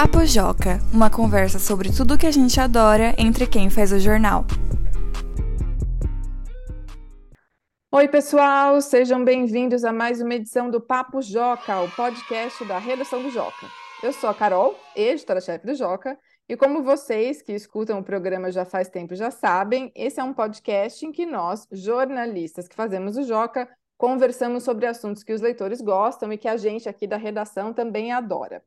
Papo Joca, uma conversa sobre tudo que a gente adora entre quem faz o jornal. Oi, pessoal, sejam bem-vindos a mais uma edição do Papo Joca, o podcast da redação do Joca. Eu sou a Carol, editora-chefe do Joca, e como vocês que escutam o programa já faz tempo já sabem, esse é um podcast em que nós, jornalistas que fazemos o Joca, conversamos sobre assuntos que os leitores gostam e que a gente aqui da redação também adora.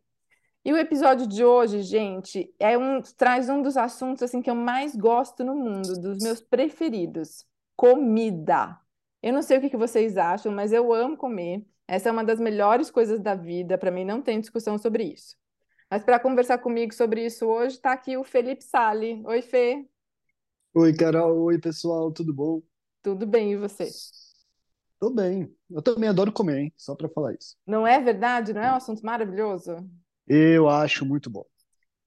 E o episódio de hoje, gente, é um traz um dos assuntos assim que eu mais gosto no mundo, dos meus preferidos, comida. Eu não sei o que, que vocês acham, mas eu amo comer. Essa é uma das melhores coisas da vida, para mim não tem discussão sobre isso. Mas para conversar comigo sobre isso hoje, está aqui o Felipe Sali. Oi, Fê. Oi, Carol. Oi, pessoal. Tudo bom? Tudo bem, e você? Tô bem. Eu também adoro comer, hein? Só para falar isso. Não é verdade? Não é um assunto maravilhoso? Eu acho muito bom.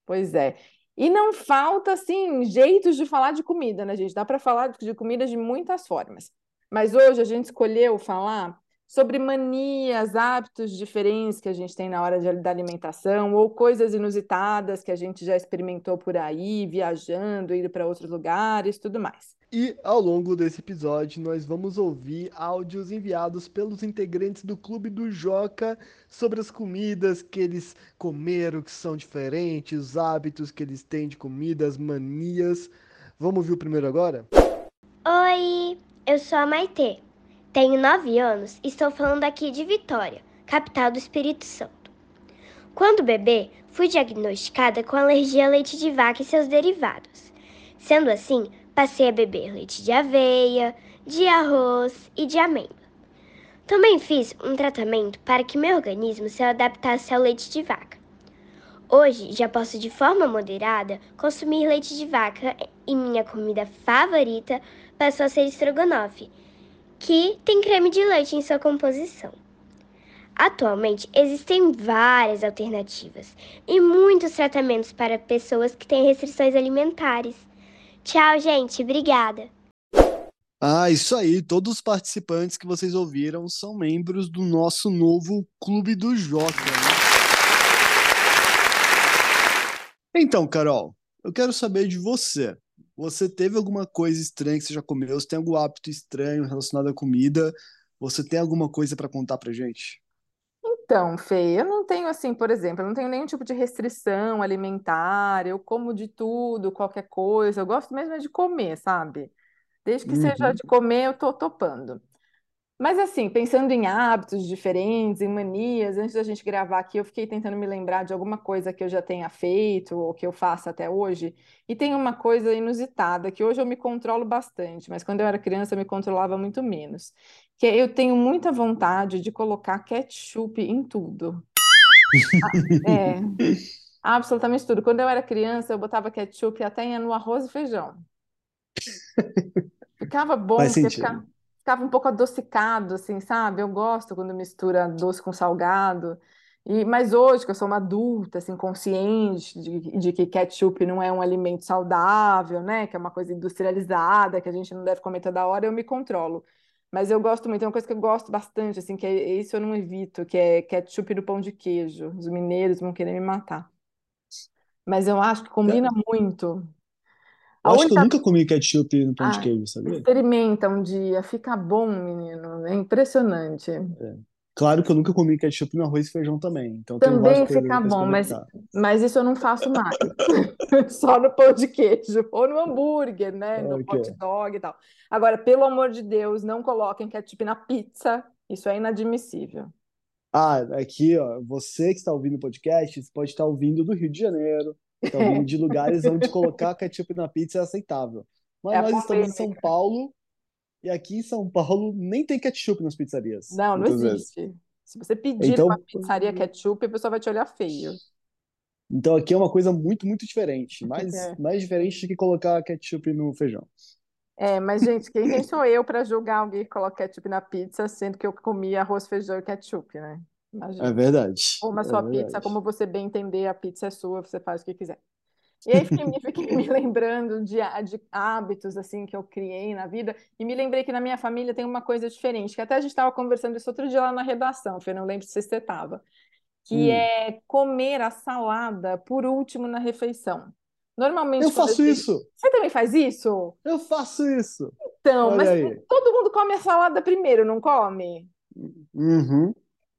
Pois é. E não falta, assim, jeitos de falar de comida, né, gente? Dá para falar de comida de muitas formas. Mas hoje a gente escolheu falar sobre manias, hábitos diferentes que a gente tem na hora de, da alimentação, ou coisas inusitadas que a gente já experimentou por aí, viajando, indo para outros lugares, tudo mais. E ao longo desse episódio, nós vamos ouvir áudios enviados pelos integrantes do Clube do Joca sobre as comidas que eles comeram, que são diferentes, os hábitos que eles têm de comida, as manias. Vamos ouvir o primeiro agora? Oi, eu sou a Maitê. Tenho nove anos e estou falando aqui de Vitória, capital do Espírito Santo. Quando bebê, fui diagnosticada com alergia a leite de vaca e seus derivados. Sendo assim, passei a beber leite de aveia, de arroz e de amêndoa. Também fiz um tratamento para que meu organismo se adaptasse ao leite de vaca. Hoje já posso de forma moderada consumir leite de vaca e minha comida favorita passou a ser estrogonofe que tem creme de leite em sua composição. Atualmente existem várias alternativas e muitos tratamentos para pessoas que têm restrições alimentares. Tchau, gente. Obrigada. Ah, isso aí. Todos os participantes que vocês ouviram são membros do nosso novo Clube do Joca. Né? Então, Carol, eu quero saber de você. Você teve alguma coisa estranha que você já comeu? Você tem algum hábito estranho relacionado à comida? Você tem alguma coisa para contar pra gente? Então, Fê, eu não tenho assim, por exemplo, eu não tenho nenhum tipo de restrição alimentar, eu como de tudo, qualquer coisa, eu gosto mesmo é de comer, sabe? Desde que seja Uhum. de comer, eu tô topando. Mas assim, pensando em hábitos diferentes, em manias, antes da gente gravar aqui, eu fiquei tentando me lembrar de alguma coisa que eu já tenha feito ou que eu faça até hoje. E tem uma coisa inusitada que hoje eu me controlo bastante, mas quando eu era criança eu me controlava muito menos. Que é, eu tenho muita vontade de colocar ketchup em tudo. É, absolutamente tudo. Quando eu era criança, eu botava ketchup até no arroz e feijão. Ficava bom, Faz porque sentido. ficava, ficava um pouco adocicado, assim, sabe? Eu gosto quando mistura doce com salgado. E, mas hoje, que eu sou uma adulta, assim, consciente de, de que ketchup não é um alimento saudável, né? Que é uma coisa industrializada, que a gente não deve comer toda hora, eu me controlo. Mas eu gosto muito, é uma coisa que eu gosto bastante, assim, que é, isso eu não evito, que é ketchup no pão de queijo. Os mineiros vão querer me matar. Mas eu acho que combina muito. Eu acho que eu única nunca comi ketchup no pão de Ah, queijo, sabia? experimenta um dia, fica bom, menino. É impressionante. Claro que eu nunca comi ketchup no arroz e feijão também. Então Também fica bom, mas, mas isso eu não faço mais. Só no pão de queijo, ou no hambúrguer, né? No Ok. hot dog e tal. Agora, pelo amor de Deus, não coloquem ketchup na pizza. Isso é inadmissível. Ah, aqui, ó, você que está ouvindo o podcast, você pode estar ouvindo do Rio de Janeiro, ouvindo de lugares onde colocar ketchup na pizza é aceitável. Mas É nós estamos em São. Paulo, e aqui em São Paulo nem tem ketchup nas pizzarias, Não, não muitas vezes. existe. Se você pedir Então, numa pizzaria ketchup, a pessoa vai te olhar feio. então aqui é uma coisa muito, muito diferente. Mais, É. mais diferente do que colocar ketchup no feijão. É, mas, gente, quem, sou eu para julgar alguém que coloca ketchup na pizza, sendo que eu comi arroz, feijão e ketchup, né? É Imagina. verdade, Uma é sua pizza, verdade. como você bem entender, a pizza é sua, você faz o que quiser. E aí fiquei, me- fiquei me lembrando de, de hábitos assim que eu criei na vida e me lembrei que na minha família tem uma coisa diferente, que até a gente estava conversando isso outro dia lá na redação, Fê, não lembro se você estava, que Hum. é comer a salada por último na refeição. Normalmente, Eu faço isso! Você também faz isso? Eu faço isso! Então, Olha mas aí. todo mundo come a salada primeiro, não come? Uhum,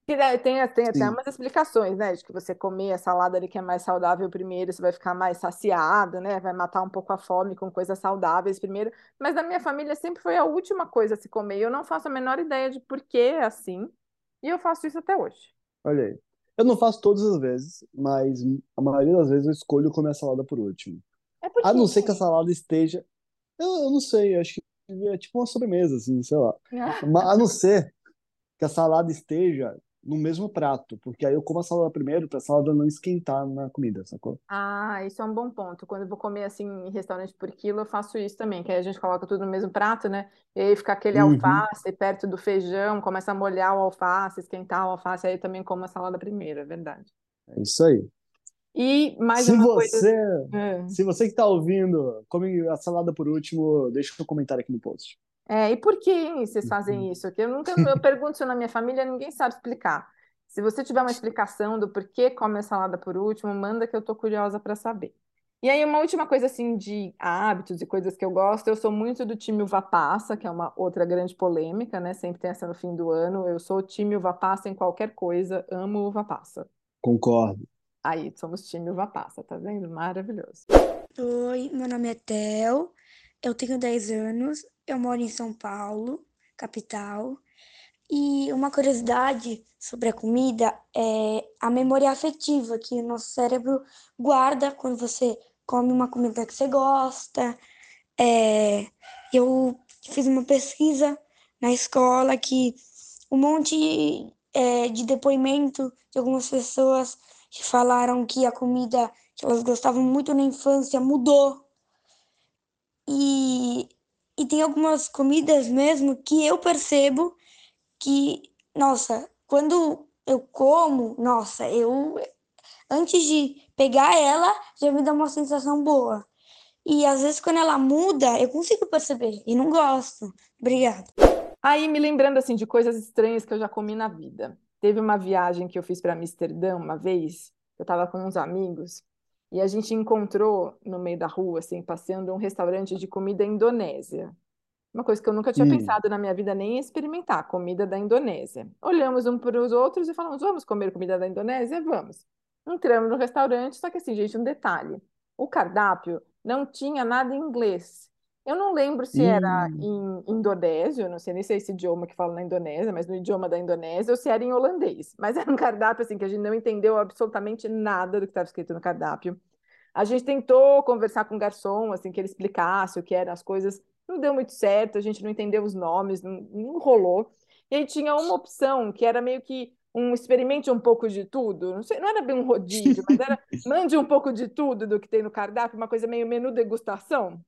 Que daí Tem, tem até umas explicações, né? De que você comer a salada ali que é mais saudável primeiro, você vai ficar mais saciado, né? Vai matar um pouco a fome com coisas saudáveis primeiro. Mas na minha família sempre foi a última coisa a se comer. Eu não faço a menor ideia de por que é assim. E eu faço isso até hoje. Olha aí. Eu não faço todas as vezes, mas a maioria das vezes eu escolho comer a salada por último. É porque A não ser que a salada esteja. Eu, eu não sei, acho que é tipo uma sobremesa, assim, sei lá. Ma- A não ser que a salada esteja no mesmo prato, porque aí eu como a salada primeiro pra salada não esquentar na comida, sacou? Ah, isso é um bom ponto. Quando eu vou comer assim em restaurante por quilo, eu faço isso também, que aí a gente coloca tudo no mesmo prato, né? E aí fica aquele Uhum. alface perto do feijão, começa a molhar o alface, esquentar o alface, aí eu também como a salada primeiro, é verdade. É isso aí. E mais Se uma coisa. você, É. se você que tá ouvindo, come a salada por último, deixa um comentário aqui no post. É, e por que vocês fazem isso? Eu nunca eu pergunto isso na minha família, ninguém sabe explicar. Se você tiver uma explicação do porquê come a salada por último, manda que eu tô curiosa para saber. E aí, uma última coisa assim de hábitos e coisas que eu gosto, eu sou muito do time uva passa, que é uma outra grande polêmica, né? Sempre tem essa no fim do ano. Eu sou time uva passa em qualquer coisa, amo uva passa. Concordo. Aí, somos time uva passa, tá vendo? Maravilhoso. Oi, meu nome é Theo, eu tenho 10 anos, eu moro em São Paulo, capital. E uma curiosidade sobre a comida é a memória afetiva que o nosso cérebro guarda quando você come uma comida que você gosta. É, eu fiz uma pesquisa na escola que um monte é, de depoimento de algumas pessoas que falaram que a comida que elas gostavam muito na infância mudou. E, e tem algumas comidas mesmo que eu percebo que, nossa, quando eu como, nossa, eu antes de pegar ela, já me dá uma sensação boa. E às vezes quando ela muda, eu consigo perceber e não gosto. Obrigada. Aí, me lembrando assim de coisas estranhas que eu já comi na vida. Teve uma viagem que eu fiz para Amsterdã uma vez, eu estava com uns amigos, e a gente encontrou no meio da rua, assim, passeando um restaurante de comida indonésia. Uma coisa que eu nunca tinha Hum. pensado na minha vida nem em experimentar, comida da Indonésia. Olhamos um para os outros e falamos, vamos comer comida da Indonésia? Vamos. Entramos no restaurante, só que assim, gente, um detalhe. O cardápio não tinha nada em inglês. Eu não lembro se era Hum. em indonésio, não sei nem se é esse idioma que fala na Indonésia, mas no idioma da Indonésia, ou se era em holandês. Mas era um cardápio assim que a gente não entendeu absolutamente nada do que estava escrito no cardápio. A gente tentou conversar com o garçom, assim, que ele explicasse o que eram as coisas. Não deu muito certo, a gente não entendeu os nomes, não, não rolou. E aí tinha uma opção que era meio que um experimente um pouco de tudo. Não sei, não era bem um rodízio, mas era mande um pouco de tudo do que tem no cardápio, uma coisa meio menu degustação.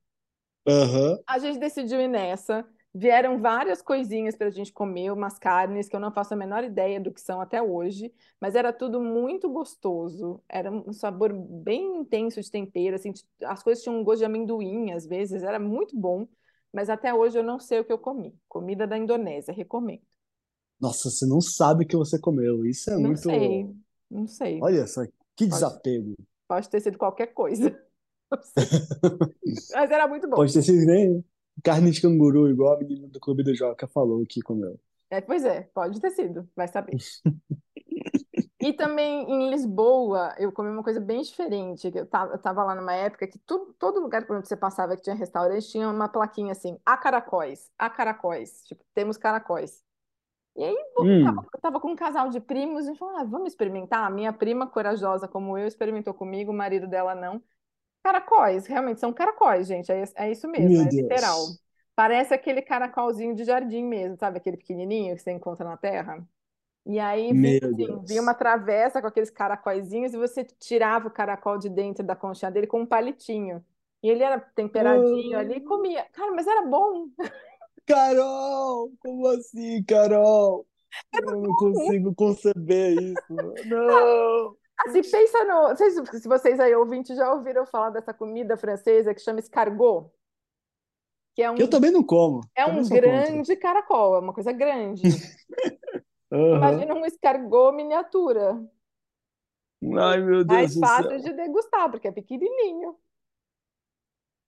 Aham. A gente decidiu ir nessa. Vieram várias coisinhas para a gente comer, umas carnes que eu não faço a menor ideia do que são até hoje, mas era tudo muito gostoso. Era um sabor bem intenso de tempero, assim, as coisas tinham um gosto de amendoim às vezes, era muito bom, mas até hoje eu não sei o que eu comi. Comida da Indonésia, recomendo. Nossa, você não sabe o que você comeu. Isso é Não muito. sei, não sei. Olha só, que Pode- desapego. Pode ter sido qualquer coisa. Mas era muito bom. Pode ter sido nem carne de canguru, igual a menina do Clube do Joca falou que comeu. É, pois é, pode ter sido, vai saber. E também em Lisboa, eu comi uma coisa bem diferente. que Eu tava, eu tava lá numa época que tudo, todo lugar por onde você passava que tinha restaurante tinha uma plaquinha assim: a caracóis, a caracóis. Tipo, temos caracóis. E aí eu Hum. tava, eu tava com um casal de primos e falou: ah, vamos experimentar. A minha prima, corajosa como eu, experimentou comigo, o marido dela não. Caracóis, realmente são caracóis, gente. É, é isso mesmo, Meu é Deus. literal. Parece aquele caracolzinho de jardim mesmo, sabe? Aquele pequenininho que você encontra na terra. E aí vinha, assim, vinha uma travessa com aqueles caracóizinhos e você tirava o caracol de dentro da conchinha dele com um palitinho. E ele era temperadinho ali e comia. Cara, mas era bom. Carol! Como assim, Carol? Eu não consigo conceber isso. Não! Assim, pensa no. Não sei se vocês aí ouvintes já ouviram falar dessa comida francesa que chama escargot, que é um, Eu também não como. é um sou contra. grande caracol, é uma coisa grande. Aham. Imagina um escargot miniatura. Ai, meu Deus Mais fácil de degustar, porque é pequenininho.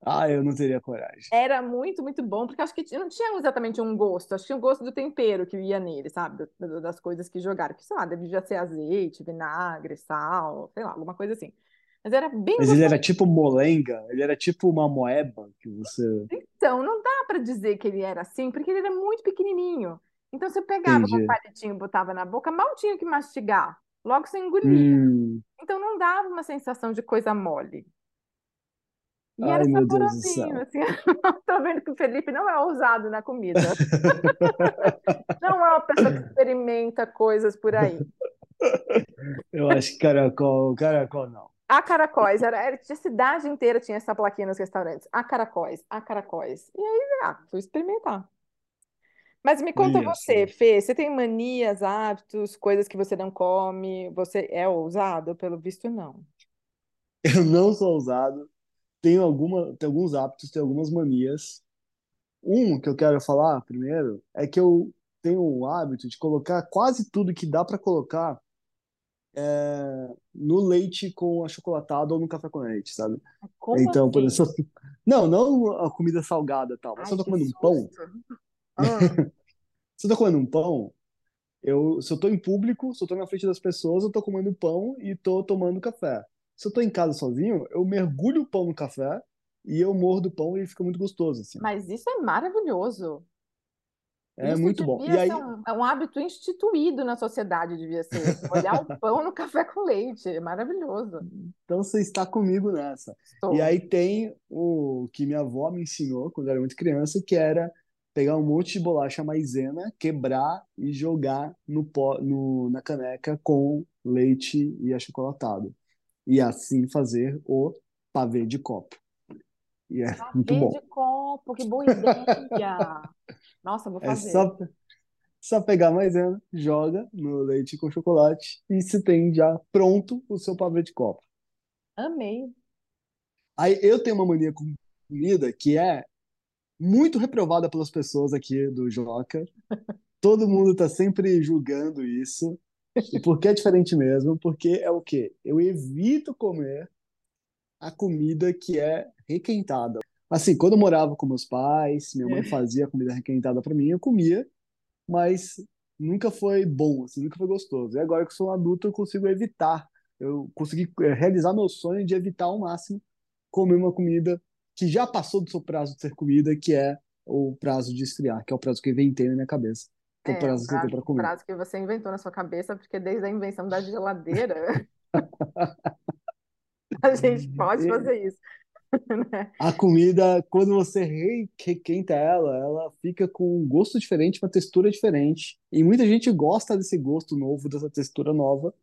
Ah, eu não teria coragem. Era muito, muito bom, porque acho que não tinha exatamente um gosto, acho que tinha o gosto do tempero que ia nele, sabe? Das coisas que jogaram, que sei lá, devia ser azeite, vinagre, sal, sei lá, alguma coisa assim. Mas era bem Mas ele era tipo molenga, ele era tipo uma moeba que você. Então, não dá para dizer que ele era assim, porque ele era muito pequenininho. Então, você pegava com o Entendi. palitinho, botava na boca, mal tinha que mastigar, logo você engolia. Hum, Então, não dava uma sensação de coisa mole. E ai, era meu Deus do céu. assim. Tô vendo que o Felipe não é ousado na comida. Não é uma pessoa que experimenta coisas por aí. Eu acho que caracol, caracol não. A Caracóis, era, era- a cidade inteira tinha essa plaquinha nos restaurantes. A Caracóis, a Caracóis. E aí, ah, fui experimentar. Mas me conta Olha você. Fê, você tem manias, hábitos, coisas que você não come? Você é ousado? Pelo visto, não. Eu não sou ousado, tenho alguma, tenho alguns hábitos, tenho algumas manias. Um que eu quero falar primeiro é que eu tenho o hábito de colocar quase tudo que dá para colocar é, no leite com achocolatado ou no café com leite, sabe? Como Então, por assim? exemplo, não, não a comida salgada tal, mas Ai, se eu tô comendo um pão. Ah, se eu tô comendo um pão, eu, se eu tô em público, se eu tô na frente das pessoas, eu tô comendo pão e tô tomando café. Se eu tô em casa sozinho, eu mergulho o pão no café e eu mordo o pão e fica muito gostoso, assim. mas isso é maravilhoso. É Isso muito bom. E aí, um, é um hábito instituído na sociedade, devia ser. Molhar o pão no café com leite. É maravilhoso. então você está comigo nessa. E Estou. aí tem o que minha avó me ensinou quando eu era muito criança, que era pegar um monte de bolacha maisena, quebrar e jogar no pó, no, na caneca com leite e achocolatado. E assim fazer o pavê de copo. E é muito Pavê bom. de copo, que boa ideia. Nossa, vou É fazer. só, só pegar maisena, joga no leite com chocolate e se tem já pronto o seu pavê de copo. Amei. Aí eu tenho uma mania com comida que é muito reprovada pelas pessoas aqui do Joca. Todo mundo tá sempre julgando isso. E por que é diferente mesmo? Porque é o quê? Eu evito comer a comida que é requentada. Assim, quando eu morava com meus pais, minha mãe fazia comida requentada para mim, eu comia, mas nunca foi bom, assim, nunca foi gostoso. E agora que sou um adulto, eu consigo evitar. Eu consegui eh, realizar meu sonho de evitar ao máximo comer uma comida que já passou do seu prazo de ser comida, que é o prazo de esfriar, que é o prazo que eu inventei na minha cabeça, é o prazo que tenho prazo, para comer. prazo que você inventou na sua cabeça, porque desde a invenção da geladeira, a gente pode fazer isso, né? a comida, quando você re- requenta ela, ela fica com um gosto diferente, uma textura diferente. E muita gente gosta desse gosto novo, dessa textura nova,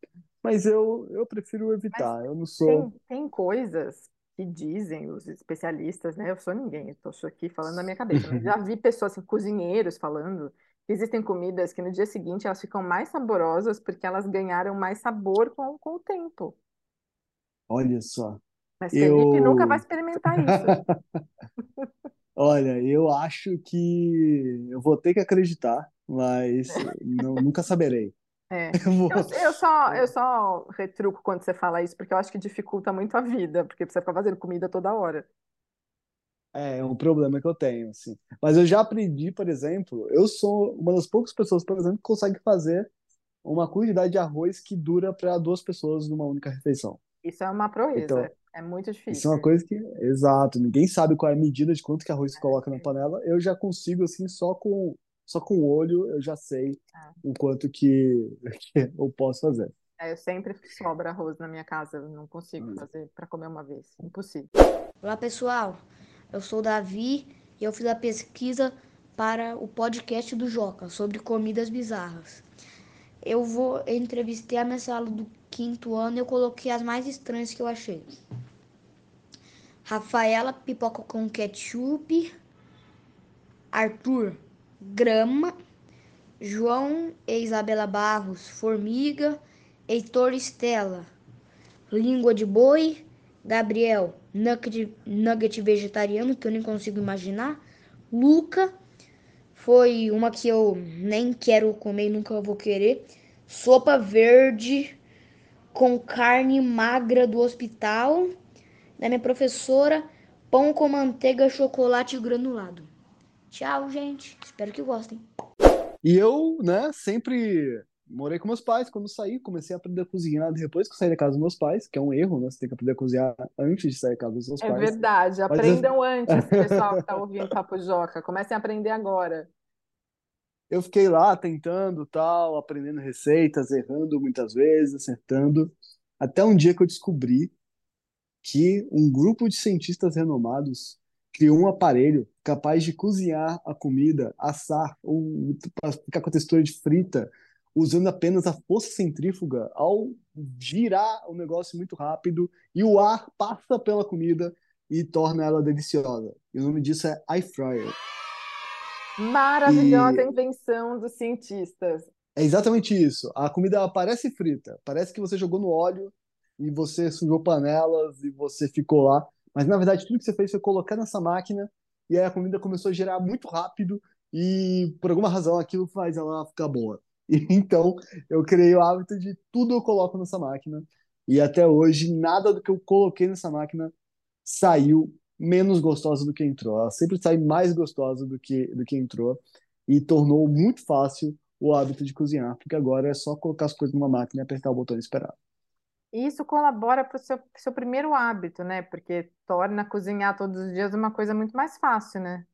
mas eu, eu prefiro Mas evitar. Eu não sou. tem, tem coisas que dizem os especialistas, né? Eu sou ninguém, eu tô aqui falando na minha cabeça, mas já vi pessoas, assim, cozinheiros falando existem comidas que no dia seguinte elas ficam mais saborosas porque elas ganharam mais sabor com, com o tempo. Olha só. Mas Felipe nunca vai Eu. experimentar isso. Olha, eu acho que eu vou ter que acreditar, mas não, nunca saberei. É. Eu vou. Eu, eu só, eu só retruco quando você fala isso, porque eu acho que dificulta muito a vida, porque você fica fazendo comida toda hora. É, é um problema que eu tenho, assim. Mas eu já aprendi, por exemplo, eu sou uma das poucas pessoas, por exemplo, que consegue fazer uma quantidade de arroz que dura para duas pessoas numa única refeição. Isso é uma proeza, Então, é muito isso é difícil. uma coisa que, exato, ninguém sabe qual é a medida de quanto que arroz se coloca na panela. Eu já consigo, assim, só com, só com o olho, eu já sei o quanto que, que eu posso fazer. É, eu sempre sobra arroz na minha casa, eu não consigo fazer para comer uma vez, impossível. Olá pessoal, eu sou Davi e eu fiz a pesquisa para o podcast do Joca sobre comidas bizarras. Eu vou eu entrevistei a minha sala do quinto ano e eu coloquei as mais estranhas que eu achei. Rafaela, pipoca com ketchup. Arthur, grama. João e Isabela Barros, formiga. Heitor Estela, língua de boi. Gabriel, nugget, nugget vegetariano, que eu nem consigo imaginar. Luca, foi uma que eu nem quero comer nunca vou querer. Sopa verde com carne magra do hospital. Da minha professora, pão com manteiga, chocolate granulado. Tchau, gente. Espero que gostem. E eu, né, sempre morei com meus pais. Quando saí, comecei a aprender a cozinhar depois que eu saí da casa dos meus pais, que é um erro, né? Você tem que aprender a cozinhar antes de sair da casa dos seus É pais. verdade, Mas aprendam antes, pessoal que está ouvindo Papo Joca. Comecem a aprender agora. eu fiquei lá tentando, tal, aprendendo receitas, errando muitas vezes, acertando, até um dia que eu descobri que um grupo de cientistas renomados criou um aparelho capaz de cozinhar a comida, assar ou ficar com a textura de frita, usando apenas a força centrífuga ao girar o negócio muito rápido e o ar passa pela comida e torna ela deliciosa. E o nome disso é air fryer. Maravilhosa E invenção dos cientistas. é exatamente isso. A comida parece frita, parece que você jogou no óleo e você sujou panelas e você ficou lá, mas na verdade tudo que você fez foi colocar nessa máquina e aí a comida começou a girar muito rápido e por alguma razão aquilo faz ela ficar boa. E então eu criei o hábito de tudo eu coloco nessa máquina e até hoje nada do que eu coloquei nessa máquina saiu menos gostosa do que entrou. Ela sempre sai mais gostosa do que do que entrou e tornou muito fácil o hábito de cozinhar, porque agora é só colocar as coisas numa máquina e apertar o botão e esperar. E isso colabora para o seu, seu primeiro hábito, né? Porque torna cozinhar todos os dias uma coisa muito mais fácil, né?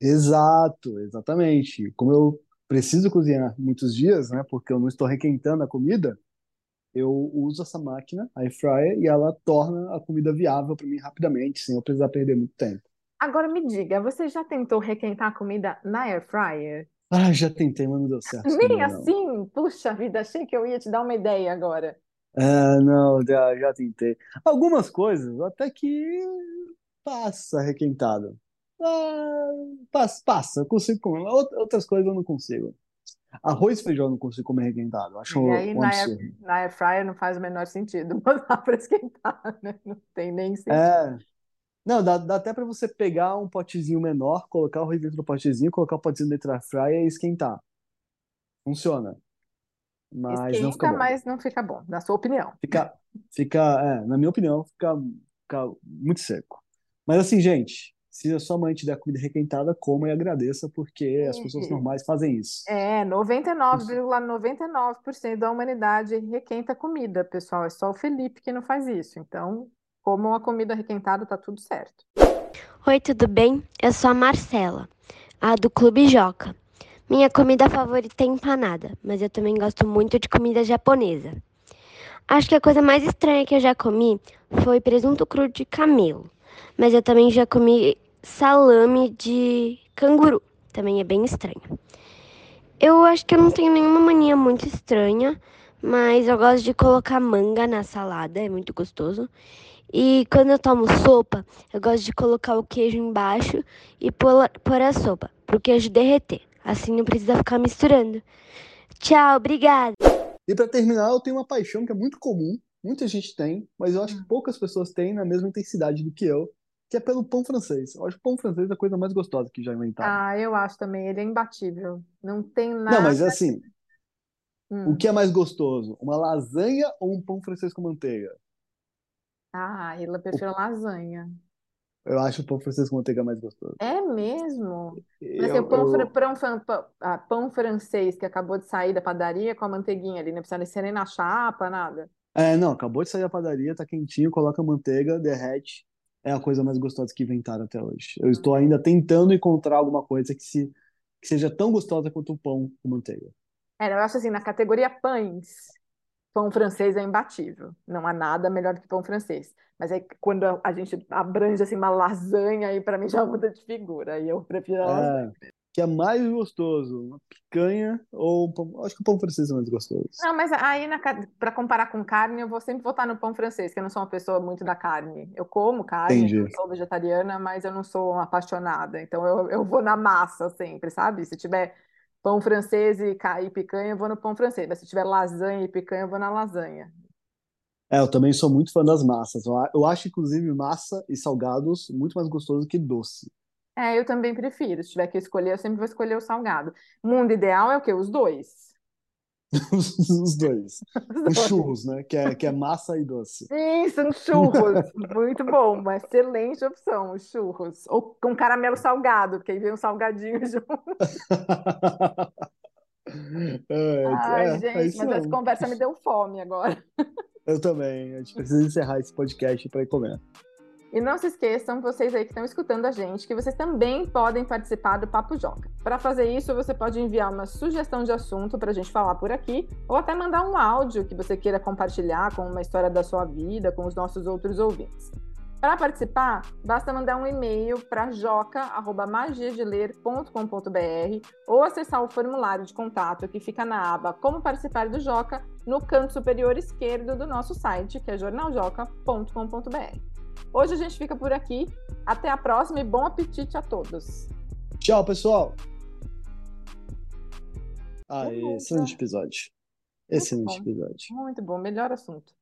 Exato, exatamente. Como eu preciso cozinhar muitos dias, né, porque eu não estou requentando a comida, eu uso essa máquina, a air fryer, e ela torna a comida viável para mim rapidamente, sem eu precisar perder muito tempo. Agora me diga, você já tentou requentar a comida na air fryer? Ah, já tentei, mas não deu certo Nem comigo, não. assim? Puxa vida, achei que eu ia te dar uma ideia agora. É, não, já, já tentei. Algumas coisas até que passa requentado. Ah, passa, eu consigo comer. Out- Outras coisas eu não consigo. Arroz e feijão eu não consigo comer requentado. Acho E aí um na air, na air fryer não faz o menor sentido botar para esquentar, né? Não tem nem sentido. É, não, dá, dá até para você pegar um potezinho menor, colocar o arroz dentro do potezinho, colocar o potezinho dentro da air fryer e esquentar. Funciona, mas não fica Esquenta, bom. mas não fica bom, na sua opinião. Fica, fica, é, na minha opinião, fica, fica muito seco. Mas assim, gente, se a sua mãe te der comida requentada, coma e agradeça, porque as pessoas normais fazem isso. É, 99,99% da humanidade requenta comida, pessoal. É só o Felipe que não faz isso. Então, comam a comida requentada, tá tudo certo. Oi, tudo bem? Eu sou a Marcela, a do Clube Joca. Minha comida favorita é empanada, mas eu também gosto muito de comida japonesa. Acho que a coisa mais estranha que eu já comi foi presunto cru de camelo, mas eu também já comi salame de canguru, também é bem estranho. Eu acho que eu não tenho nenhuma mania muito estranha, mas eu gosto de colocar manga na salada, é muito gostoso. E quando eu tomo sopa, eu gosto de colocar o queijo embaixo e pôr, a sopa, pro queijo derreter. Assim não precisa ficar misturando. Tchau, obrigada! E para terminar, eu tenho uma paixão que é muito comum, muita gente tem, mas eu acho Hum. que poucas pessoas têm na mesma intensidade do que eu, que é pelo pão francês. Eu acho o pão francês a coisa mais gostosa que já inventaram. Ah, eu acho também, ele é imbatível. Não tem Não, mas nada. assim, Hum. o que é mais gostoso? Uma lasanha ou um pão francês com manteiga? Ah, eu prefiro lasanha. Eu acho o pão francês com manteiga mais gostoso. É mesmo? Mas assim, o Eu, pão, eu, pão- ah, pão francês que acabou de sair da padaria com a manteiguinha ali, não precisa nem ser nem na chapa, nada. É, não, acabou de sair da padaria, tá quentinho, coloca manteiga, derrete. É a coisa mais gostosa que inventaram até hoje. Eu estou ainda tentando encontrar alguma coisa que, se, que seja tão gostosa quanto o pão com manteiga. É, eu acho assim, na categoria pães, pão francês é imbatível. Não há nada melhor do que pão francês. Mas aí quando a gente abrange assim uma lasanha, aí para mim já muda de figura. Aí eu prefiro a lasanha. Que é mais gostoso, uma picanha ou um pão. Acho que o pão francês é mais gostoso. Não, mas aí para comparar com carne, eu vou sempre votar no pão francês, que eu não sou uma pessoa muito da carne. Eu como carne, Entendi. eu sou vegetariana, mas eu não sou uma apaixonada. Então eu, eu vou na massa sempre, sabe? Se tiver pão francês e, e picanha, eu vou no pão francês. Mas se tiver lasanha e picanha, eu vou na lasanha. É, eu também sou muito fã das massas. Eu acho, inclusive, massa e salgados muito mais gostoso que doce. É, eu também prefiro. Se tiver que escolher, eu sempre vou escolher o salgado. Mundo ideal é o quê? Os dois. Os dois. Os churros, né? Que é, que é massa e doce. Sim, são churros. Muito bom, uma excelente opção, os churros. Ou com caramelo salgado, porque aí vem um salgadinho junto. É, Ai, é, é gente, mas essa mesmo. conversa me deu fome agora. Eu também. A gente precisa encerrar esse podcast para ir comer. E não se esqueçam, vocês aí que estão escutando a gente, que vocês também podem participar do Papo Joca. Para fazer isso, você pode enviar uma sugestão de assunto para a gente falar por aqui, ou até mandar um áudio que você queira compartilhar com uma história da sua vida, com os nossos outros ouvintes. Para participar, basta mandar um e-mail para joca.magiadeler.com.br ou acessar o formulário de contato que fica na aba Como Participar do Joca, no canto superior esquerdo do nosso site, que é jornaljoca.com.br. Hoje a gente fica por aqui. Até a próxima e bom apetite a todos. Tchau, pessoal. Ah, excelente tchau. episódio. Excelente bom. episódio. Muito bom, melhor assunto.